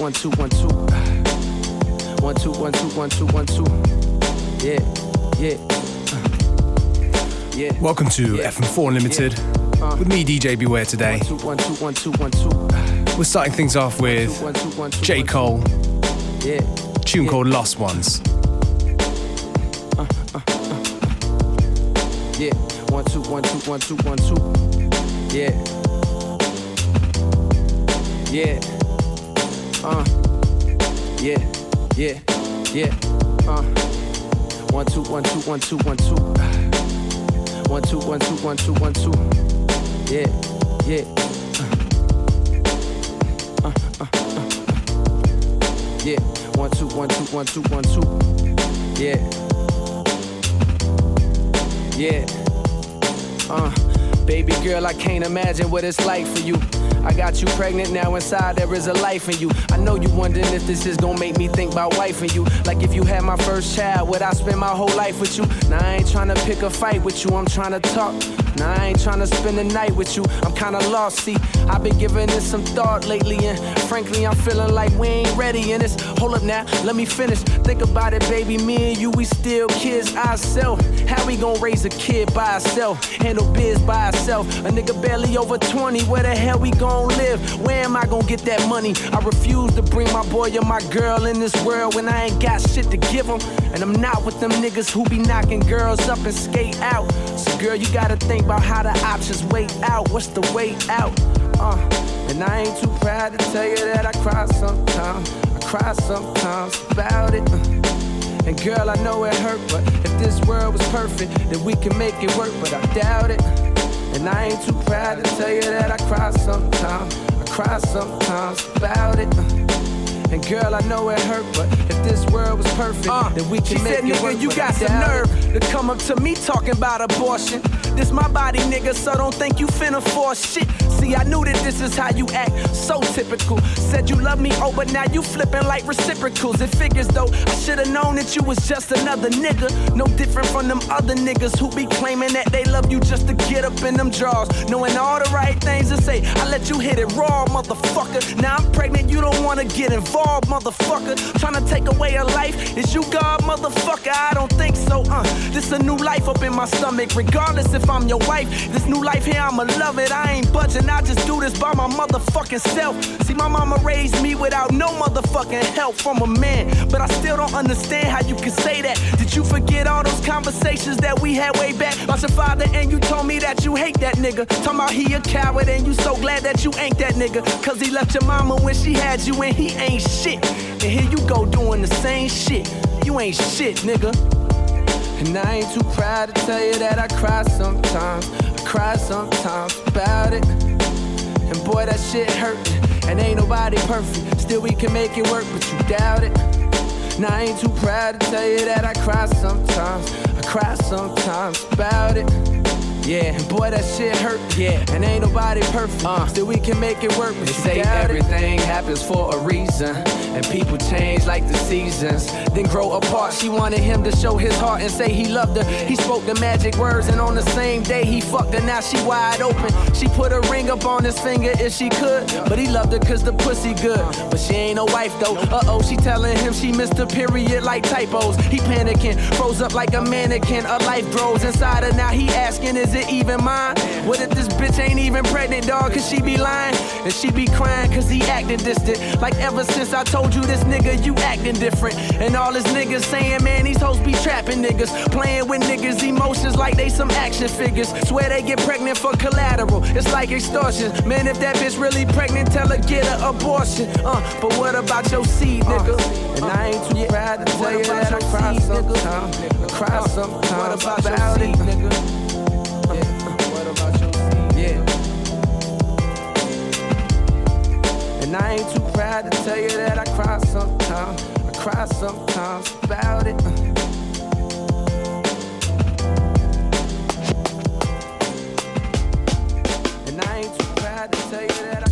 one, two, one, two. One, two, one, two, one, two, one, two. Yeah, yeah. Uh, yeah. Welcome to Yeah. FM4 Unlimited Uh. with me, DJ Beware, today. One, two, one, two, one. We're starting things off with J. Cole, Yeah. tune Yeah. called Lost Ones. Yeah, one two one two one two one two. Yeah, yeah, uh, yeah, yeah, yeah, uh. One two one two one two one two. One two one two one two one two. Yeah, yeah. Uh, uh, uh, uh. Yeah, one two one two one two one two. Yeah. Yeah. Uh, baby girl, I can't imagine what it's like for you. I got you pregnant now inside there is a life in you. I know you wondering if this is gonna make me think about wife and you. Like if you had my first child, would I spend my whole life with you? Now I ain't tryna pick a fight with you, I'm tryna talk. Now I ain't tryna spend the night with you, I'm kinda lost. See, I've been giving this some thought lately, and frankly, I'm feeling like we ain't ready. And it's hold up now, let me finish. Think about it, baby. Me and you, we still kids ourselves. How we gon' raise a kid by ourselves? Handle biz by ourselves. A nigga barely over 20, where the hell we gon' live? Where am I gon' get that money? I refuse to bring my boy or my girl in this world when I ain't got shit to give them. And I'm not with them niggas who be knocking girls up and skate out. So, girl, you gotta think about how the options wait out. What's the way out? Uh, and I ain't too proud to tell you that I cry sometimes. I cry sometimes about it. Uh, and girl, I know it hurt, but if this world was perfect, then we can make it work, but I doubt it. And I ain't too proud to tell you that I cry sometimes. I cry sometimes about it. Uh, And girl, I know it hurt, but if this world was perfect, uh, then we can She make said, it nigga, work. you got doubt nerve to come up to me talking about abortion. This my body, nigga, so don't think you finna force shit. See, I knew that this is how you act, so typical. Said you love me, oh, but now you flipping like reciprocals. It figures though, I should've known that you was just another nigga. No different from them other niggas who be claiming that they love you just to get up in them drawers. Knowing all the right things to say, I let you hit it raw, motherfucker. Now I'm pregnant, you don't wanna get involved, motherfucker. Tryna take away a life, is you God, motherfucker? I don't think so, uh. This a new life up in my stomach, regardless if I'm your wife. This new life here, I'ma love it. I ain't budging, I just do this by my motherfucking self. See, my mama raised me without no motherfucking help from a man. But I still don't understand how you can say that. Did you forget all those conversations that we had way back about your father? And you told me that you hate that nigga. Talking about he a coward, and you so glad that you ain't that nigga. Cause he left your mama when she had you, and he ain't shit. And here you go doing the same shit. You ain't shit, nigga. And I ain't too proud to tell you that I cry sometimes. I cry sometimes about it. And boy, that shit hurt. And ain't nobody perfect. Still, we can make it work, but you doubt it. Now, I ain't too proud to tell you that I cry sometimes. I cry sometimes about it. Yeah, boy, that shit hurt. Yeah, and ain't nobody perfect. Uh, still, we can make it work, but They say doubt it. everything happens for a reason. And people change like the seasons, then grow apart. She wanted him to show his heart and say he loved her. He spoke the magic words, and on the same day he fucked her. Now she wide open. She put a ring up on his finger if she could, but he loved her cause the pussy good. But she ain't no wife though. Uh oh, she telling him she missed a period like typos. He panicking, froze up like a mannequin. A life grows inside her. Now he asking, is it even mine? What if this bitch ain't even pregnant, dog? Cause she be lying and she be crying cause he acting distant. Like ever since I told you this nigga, you acting different. And all his niggas saying, man, these hoes be trapping niggas. Playing with niggas' emotions like they some action figures. Swear they get pregnant for collateral. It's like extortion. Man, if that bitch really pregnant, tell her get an abortion. Uh, but what about your seed, nigga? And I ain't too proud to tell you that I cry sometimes. I cry sometimes. What about your seed, nigga? And I ain't too proud to tell you that I cry sometimes. I cry sometimes about it. Uh. And I ain't too proud to tell you that I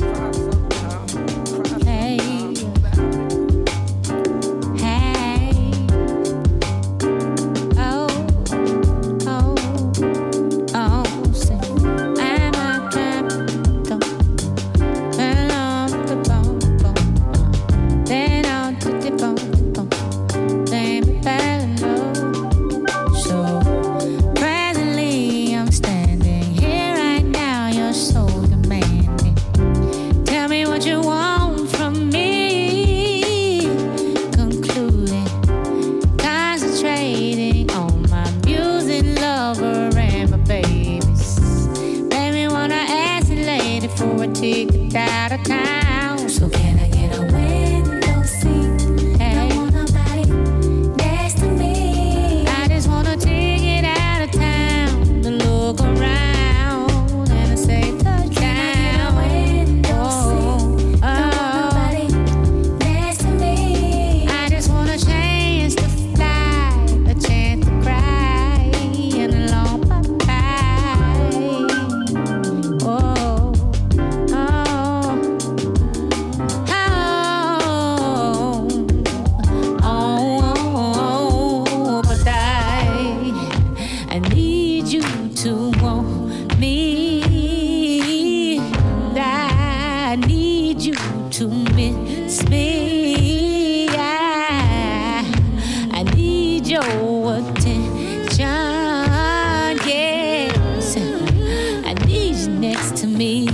to me.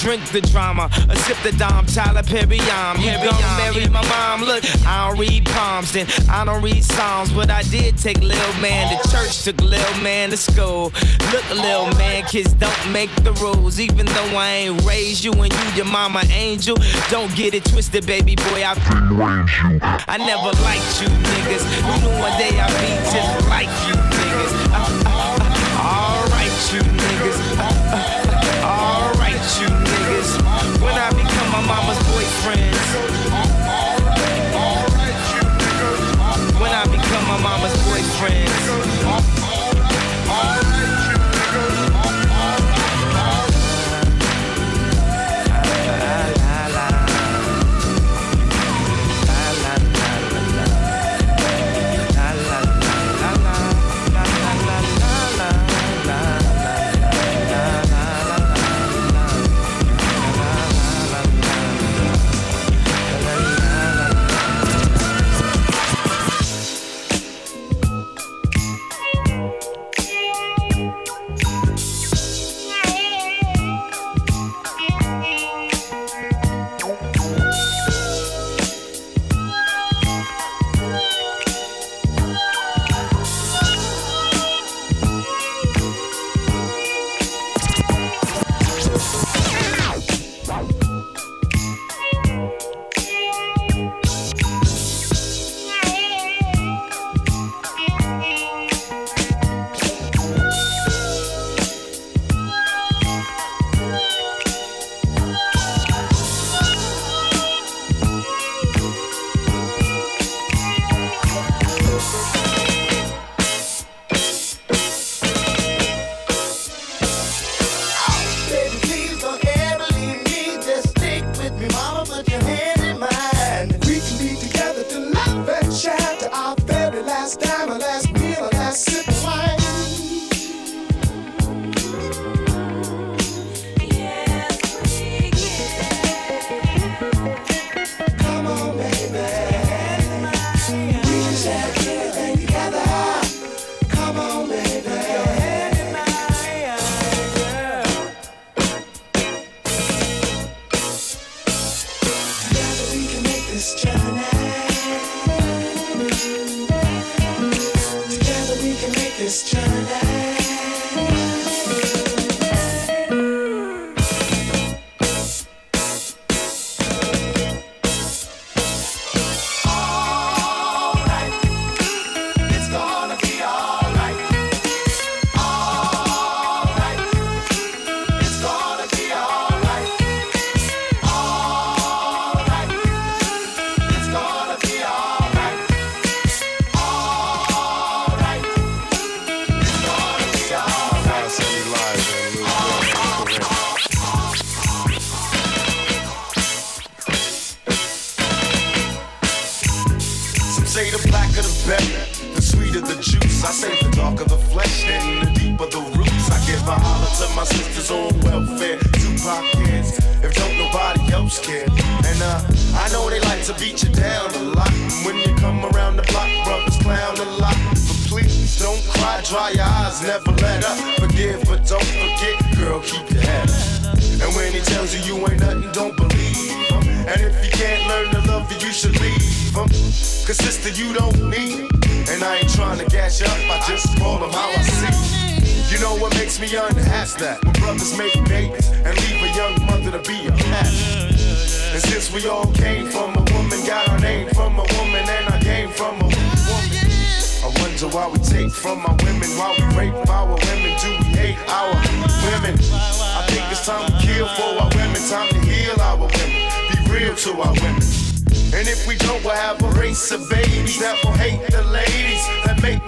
drink the drama, a sip the Dom. Tyler Perry, I'm here. I'm married my mom. Look, I don't read palms, then I don't read psalms, but I did take little Man to church, took little Man to school. Look, little Man, kids don't make the rules, even though I ain't raised you and you your mama angel. Don't get it twisted, baby boy, I didn't raise you. I never liked you niggas. Who knew one day I'd be just like you? my mama's. When I become my mama's boyfriend.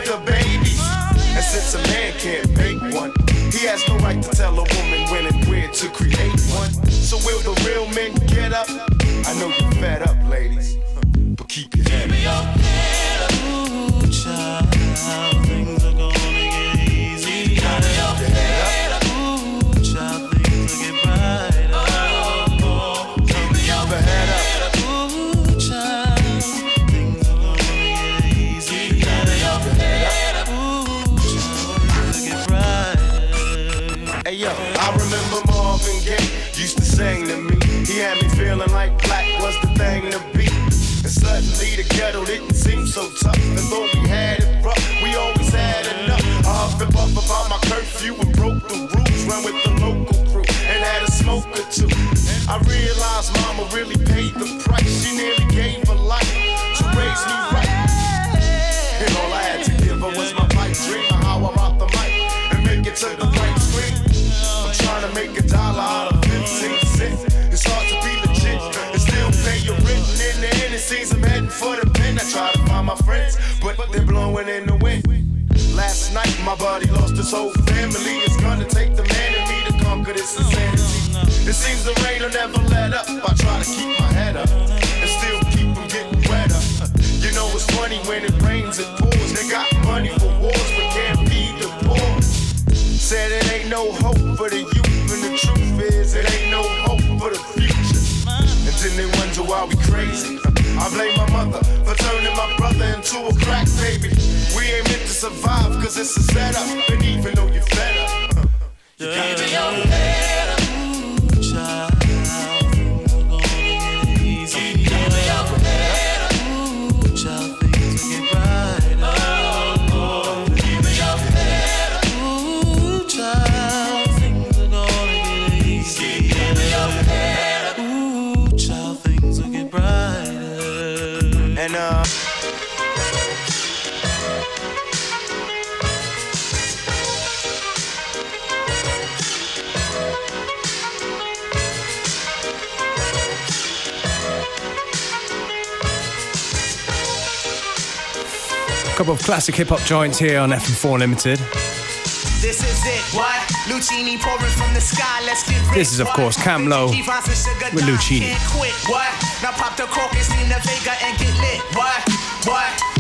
The babies. And since a man can't make one, he has no right to tell a woman when and where to create one. So will the real men get up? I know you're fed up, ladies, but keep your head up. Ooh, child, so tough. And though we had it rough, we always had enough. I huffed and puffed about my curfew and broke the rules. Ran with the local crew and had a smoke or two. I realized mama really paid the price. She nearly gave her life to raise me right. And all I had to give her was my pipe dream of how I rock the mic and make it to the right screen. I'm trying to make a dollar out of 15 cents. It's hard to be legit and still pay your rent. In the end, it seems friends, but they're blowing in the wind. Last night, my buddy lost his whole family. It's gonna take the man in me to conquer this insanity. It seems the rain will never let up. I try to keep my head up and still keep from getting wetter. You know it's funny when it rains, it pours. They got money for wars, but can't feed the poor. Said it ain't no hope for the youth, and the truth is it ain't no hope for the future. And then they wonder why we crazy. I blame my mother for turning my brother into a crack baby. We ain't meant to survive cause it's a setup. And even though you're fed up, you got to your head couple of classic hip hop joints here on FM4 Limited. This is it, what? Luchini pouring from the sky, let's get rich, This is, of course, Camp Lo Vinci Vines and Sugar with Luchini. Quit, what? Now pop the cork and steam the Vega and get lit, what? What?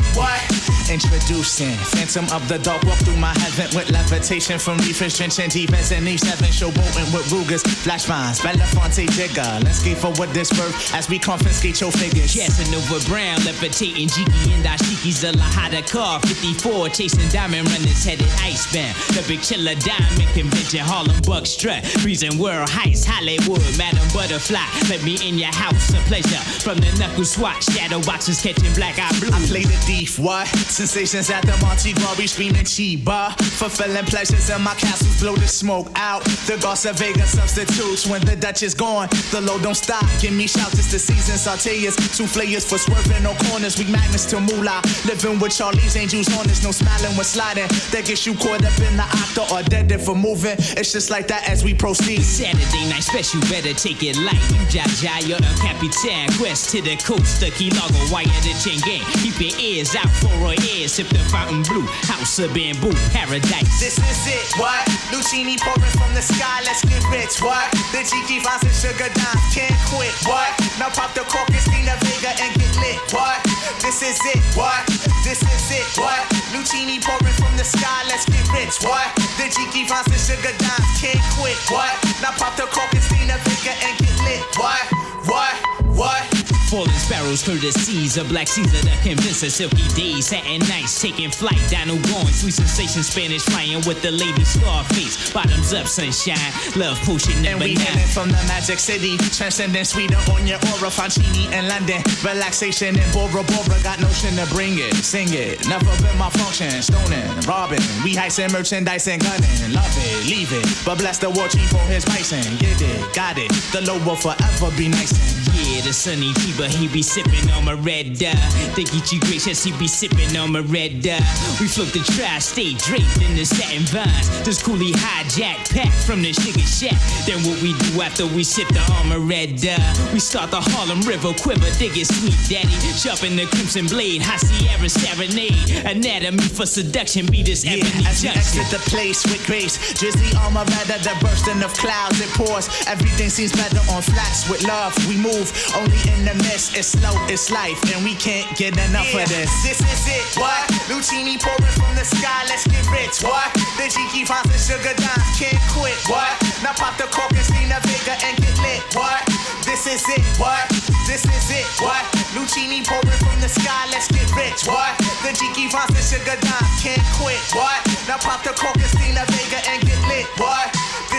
Introducing Phantom of the Dark, walk through my heaven with levitation from reefers, drenching defense and each seven showboating with Rugers, flash mines, Belafonte Jigger. Let's get forward this birth as we confiscate your figures. Casanova Brown, levitating Jiki and Dashiki's a Lahada car. 54, chasing diamond runners headed icebound. The big chiller diamond convention, Harlem Buck strut. Freezing world heights, Hollywood, Madam Butterfly. Let me in your house, a pleasure. From the knuckle swatch, shadow boxes catching black eye blue. I play the thief, what? Sensations at the Monte Glory screaming Chiba. Fulfilling pleasures in my castles, blow the smoke out. The Garza Vega substitutes when the Dutch is gone. The low don't stop, give me shouts, it's the season. Sauteers, souffleurs for swerving, no corners. We magnets to moolah. Living with Charlie's angels on us, no smiling when sliding. That gets you caught up in the octa or dead for moving. It's just like that as we proceed. Saturday night special, better take it light. You Jaja, you're the Capitan. Quest to the coast, the Key Largo, wire the chain gang. Keep your ears out for a air, sip the fountain blue. House of bamboo, paradise. This is it, what? Luchini pouring from the sky, let's get rich, what? The Gigi Vines and Sugar Dimes can't quit, what? Now pop the cork, Christina Vega and get lit, what? This is it, what? This is it, what? Luchini pouring from the sky, let's get rich, what? The Gigi Vines and Sugar Dimes can't quit, what? Now pop the cork, Christina Vega and get lit, what? What? What? Falling sparrows through the seas, a black Caesar that convince a silky days, satin nights, taking flight, down going, sweet sensation, Spanish flying with the lady Scarface, bottoms up, sunshine, love potion number And we nine. from the magic city, transcending sweeter on your aura, Fancini in London, relaxation in Bora Bora, got notion to bring it, sing it, never been my function, stoning, robbing, we heisting merchandise and gunning, love it, leave it, but bless the war chief for his bison, get it, got it, the low will forever be nice And Yeah, the sunny fever, he be sipping on my red dye. Think he gracious, he be sipping on my red dye. We float the tri-state draped in the satin vines. This coolie hijack pack from the sugar shack. Then what we do after we sip the armor red dye? We start the Harlem River quiver, dig it sweet daddy. Sharpen the crimson blade, high Sierra serenade. Anatomy for seduction, be this Yeah, ebony as we junction. exit the place with grace, drizzly armor rather the bursting of clouds it pours. Everything seems better on flats with love. We move only in the mist. It's slow, it's life, and we can't get enough of this. This is it, what? Luchini pouring from the sky, let's get rich, what? The Jiki Vines and Sugar Dimes can't quit, what? Now pop the cork and Stina Vega and get lit, what? This is it, what? This is it, what? Luchini pouring from the sky, let's get rich, what? The Jiki Vines and Sugar Dimes can't quit, what? Now pop the cork and Stina Vega and get lit, what?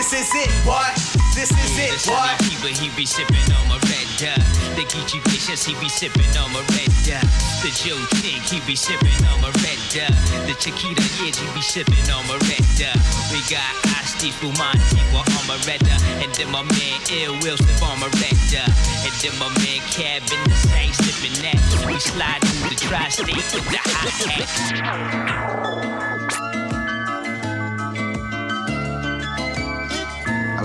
This is it, what? This is Yeah, it, sunny fever, he be sipping on my red dye. The Geechee Vicious, he be sipping on my red dye. The Joe Tink, he be sipping on my red dye. The Chiquita Edge, he be sipping on my red dye. We got Asti Fumanti on my red dye. And then my man Ill Will sip on my red dye. And then my man Cab in the same sipping that. We slide through the tri-state with the hot hat.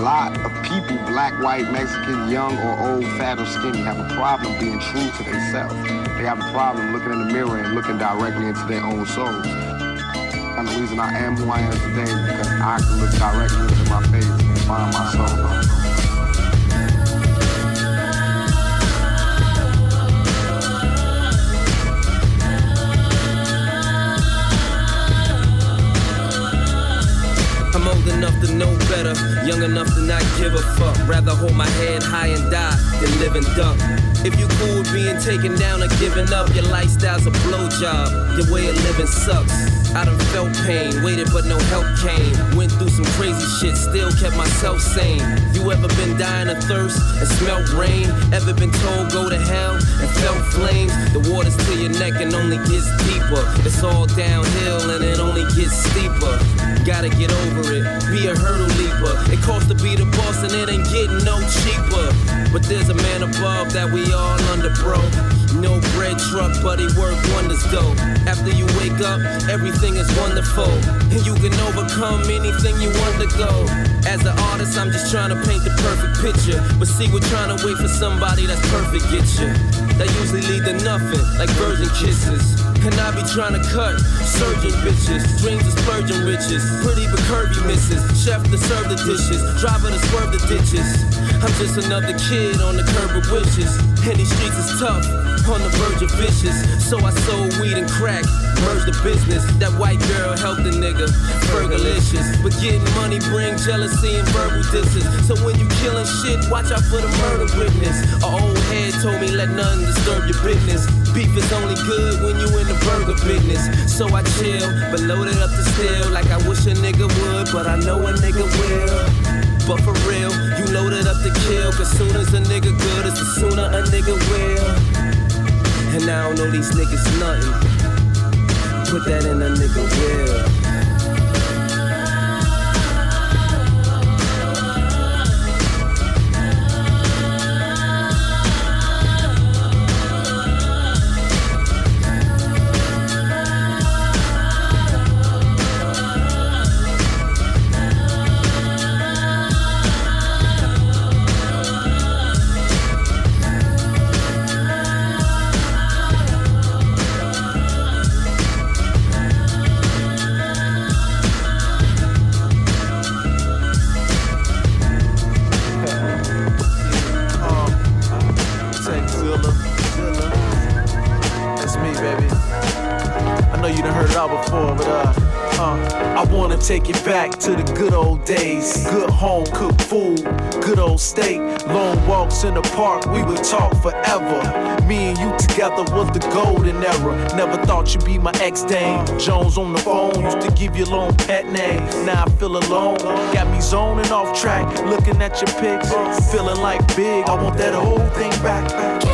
A lot of people, black, white, Mexican, young or old, fat or skinny, have a problem being true to themselves. They have a problem looking in the mirror and looking directly into their own souls. And the reason I am who I am today is because I can look directly into my face and find my old enough to know better, young enough to not give a fuck. Rather hold my head high and die than live and duck. If you cool with being taken down or giving up, your lifestyle's a blowjob. Your way of living sucks. I done felt pain, waited but no help came. Went through some crazy shit, still kept myself sane. You ever been dying of thirst and smelt rain? Ever been told go to hell and felt flames? The water's to your neck and only gets deeper. It's all downhill and it only gets steeper. Gotta get over it, be a hurdle leaper. It costs to be the boss and it ain't getting no cheaper. But there's a man above that we all under, bro. No bread truck, but he work wonders though. After you wake up, everything is wonderful. And you can overcome anything you undergo. As an artist, I'm just trying to paint the perfect picture. But see, we're trying to wait for somebody that's perfect, get you. That usually lead to nothing, like virgin kisses. And I be trying to cut surgeon bitches, dreams of splurging riches, pretty but curvy misses, chef to serve the dishes, driver to swerve the ditches. I'm just another kid on the curb with wishes, and these streets is tough, on the verge of vicious. So I sold weed and crack, merged the business. That white girl helped the nigga, burgerlicious. But getting money bring jealousy and verbal disses. So when you killing shit, watch out for the murder witness. A old head told me let nothing disturb your business. Beef is only good when you in the burger business. So I chill, but loaded up the steel like I wish a nigga would, but I know a nigga will. But for real, you loaded up to kill, cause soon as a nigga good is the sooner a nigga will. And I don't know these niggas nothing. Put that in a nigga will. Good long walks in the park, we would talk forever. Me and you together was the golden era. Never thought you'd be my ex dame. Jones on the phone, used to give you long pet name. Now I feel alone, got me zoning off track, looking at your pics, feeling like big. I want that whole thing back.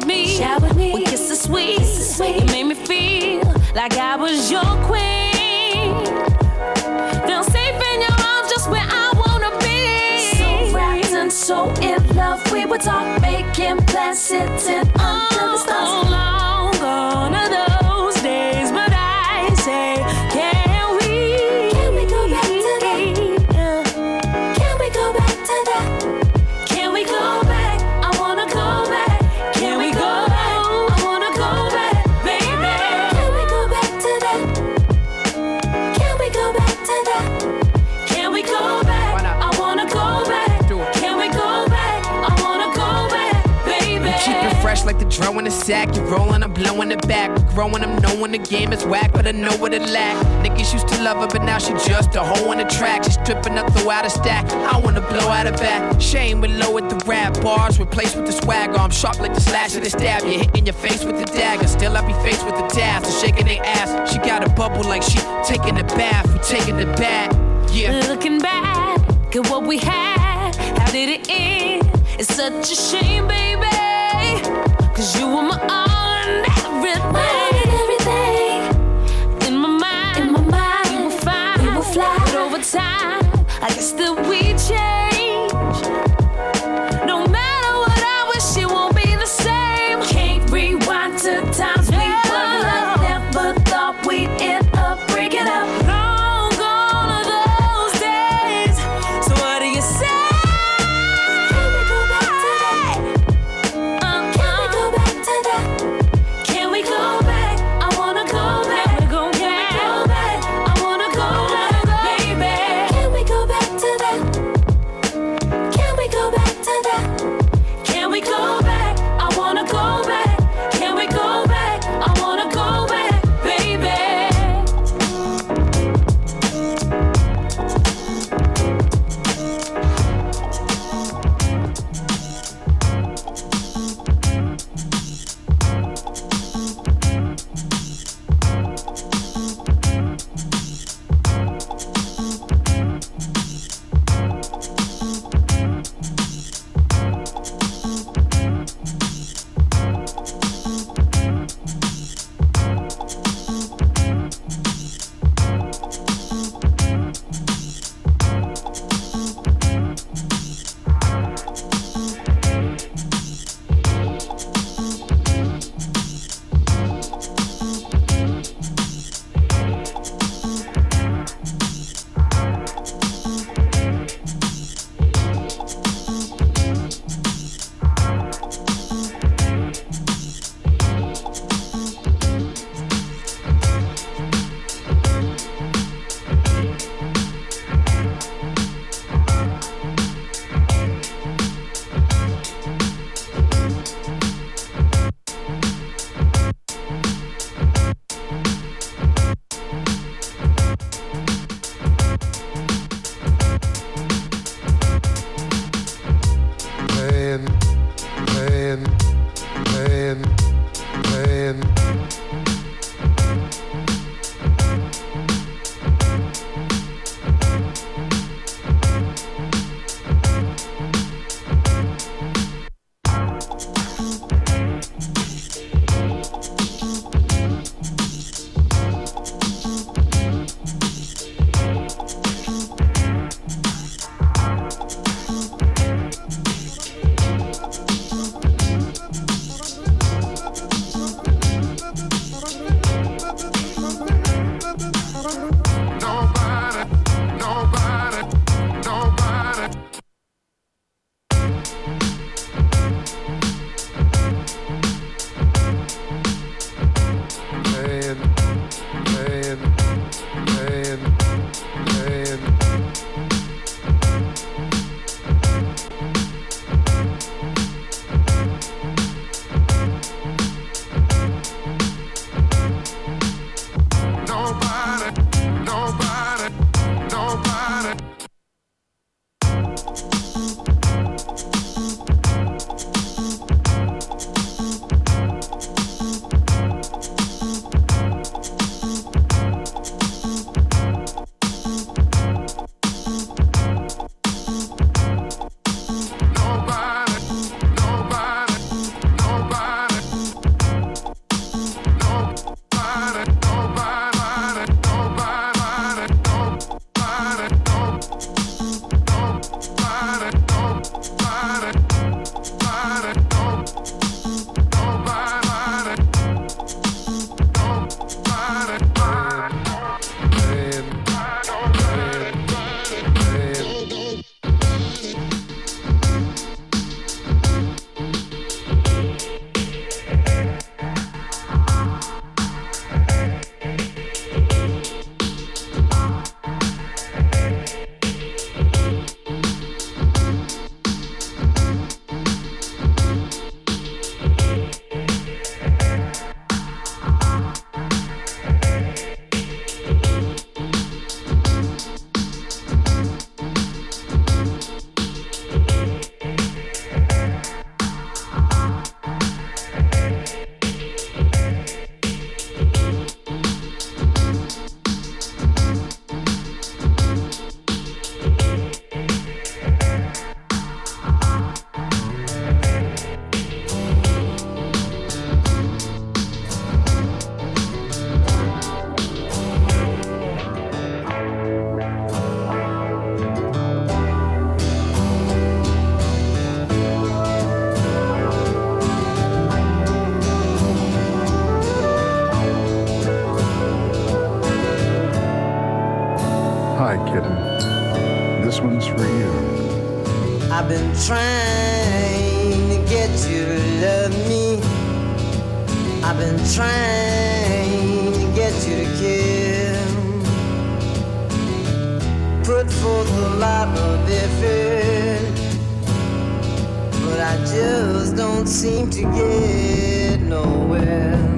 Showered me, Showered me. with kisses sweet. Kisses sweet. You made me feel like I was your queen. Feel safe in your arms, just where I wanna be. So wrapped and so in love, we would talk, making plans, sitting under the stars. Oh, the. You rolling, I'm blowing it back. We're Growing, I'm knowing the game is whack, but I know what it lack. Niggas used to love her, but now she just a hoe on the track. She's stripping up, throw out a stack. I wanna blow out a back. Shame with low at the rap bars, replaced with the swagger. I'm sharp like the slash of the stab. You're hitting your face with the dagger. Still, I be faced with the task. Of shaking their ass. She got a bubble like she taking a bath. We taking the bath. Yeah. Looking back at what we had, how did it end? It's such a shame, baby. Cause you were my all and everything. everything. In my mind, In my mind, we were fine. we were fly. But over time, I guess that I've been trying to get you to love me. I've been trying to get you to kill. Put forth a lot of effort, but I just don't seem to get nowhere.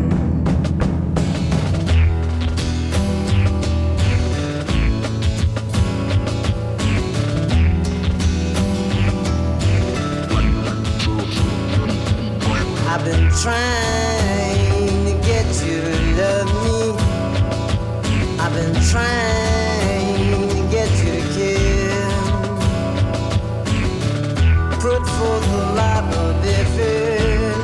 I've been trying to get you to love me. I've been trying to get you to kill. Put forth a lot of effort,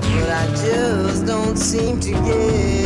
but I just don't seem to get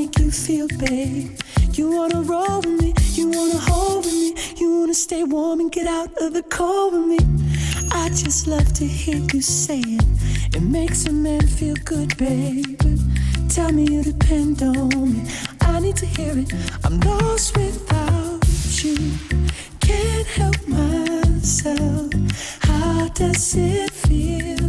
Make you feel, babe. You wanna roll with me. You wanna hold with me. You wanna stay warm and get out of the cold with me. I just love to hear you say it. It makes a man feel good, baby. Tell me you depend on me. I need to hear it. I'm lost without you. Can't help myself. How does it feel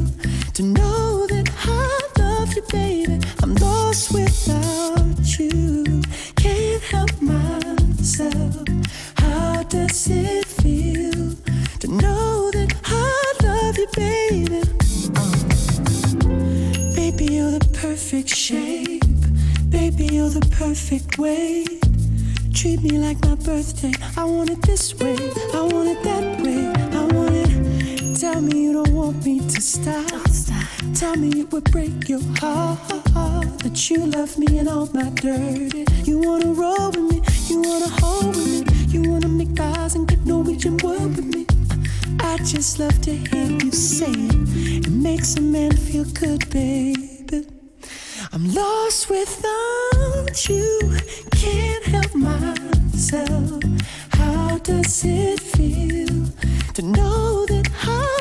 to know that I love you, baby? I'm lost without you. Can't help myself. How does it feel to know that I love you, baby? Baby, you're the perfect shape. Baby, you're the perfect weight. Treat me like my birthday. I want it this way. I want it that way. I want it. Tell me you don't want me to stop. Tell me it would break your heart that you love me and all my dirty. You wanna roll with me. You wanna hold with me. You wanna make eyes and get Norwegian word with me. I just love to hear you say it. It makes a man feel good, baby. I'm lost without you. Can't help myself. How does it feel to know that I?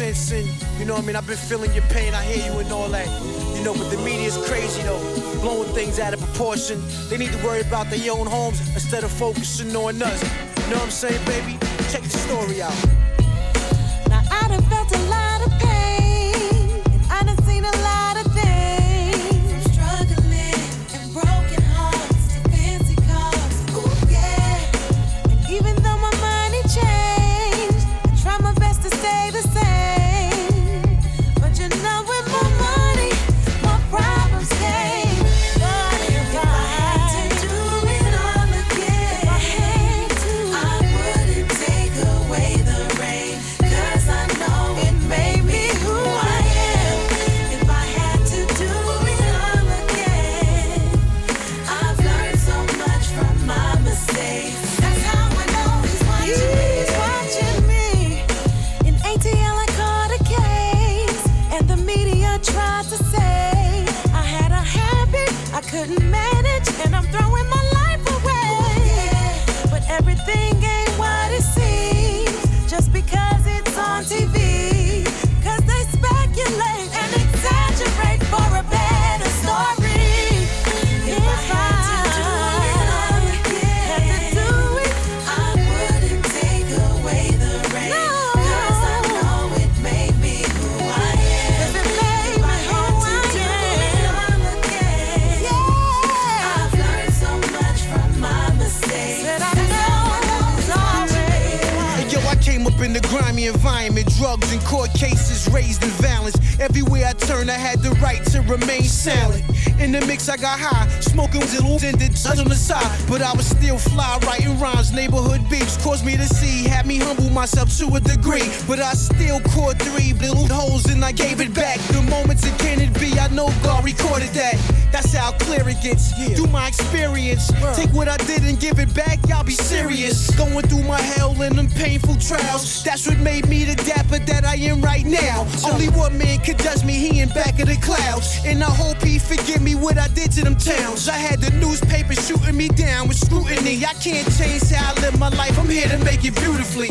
cents in. You know what I mean? I've been feeling your pain, I hear you and all that. You know, but the media's crazy, though. Blowing things out of proportion. They need to worry about their own homes instead of focusing on us. You know what I'm saying, baby? Check the story out. Now I done felt a lot of pain, drugs and court cases raised in violence. Everywhere I turned, I had the right to remain silent. In the mix, I got high, smoking little ended on the side, but I was still fly, writing rhymes. Neighborhood beefs caused me to see, had me humble myself to a degree, but I still caught three little holes and I gave it back. The moments it can be, I know God recorded that. That's how clear it gets. Through my experience, take what I did and give it back. Y'all be serious. Going through my hell and them painful trials. That's what made me the dapper that I am right now. Only one man could judge me, he in back of the clouds. And I hope he forgive me what I did to them towns. I had the newspaper shooting me down with scrutiny. I can't change how I live my life. I'm here to make it beautifully.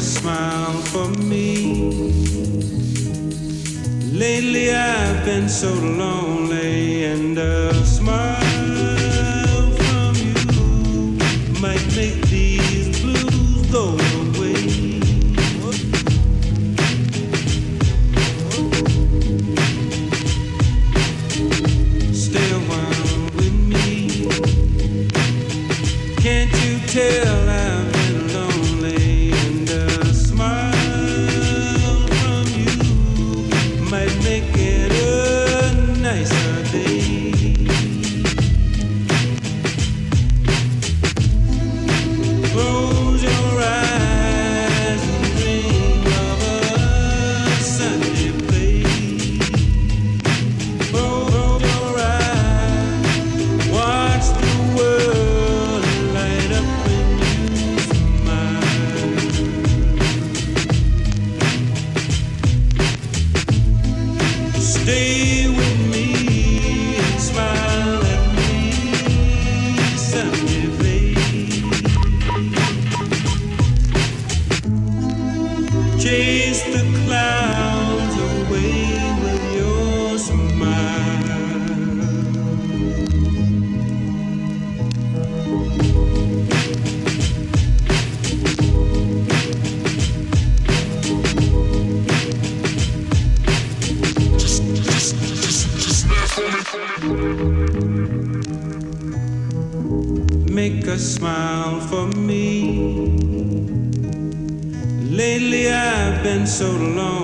smile for me. Lately I've been so lonely and uh, Make a smile for me. Lately I've been so long.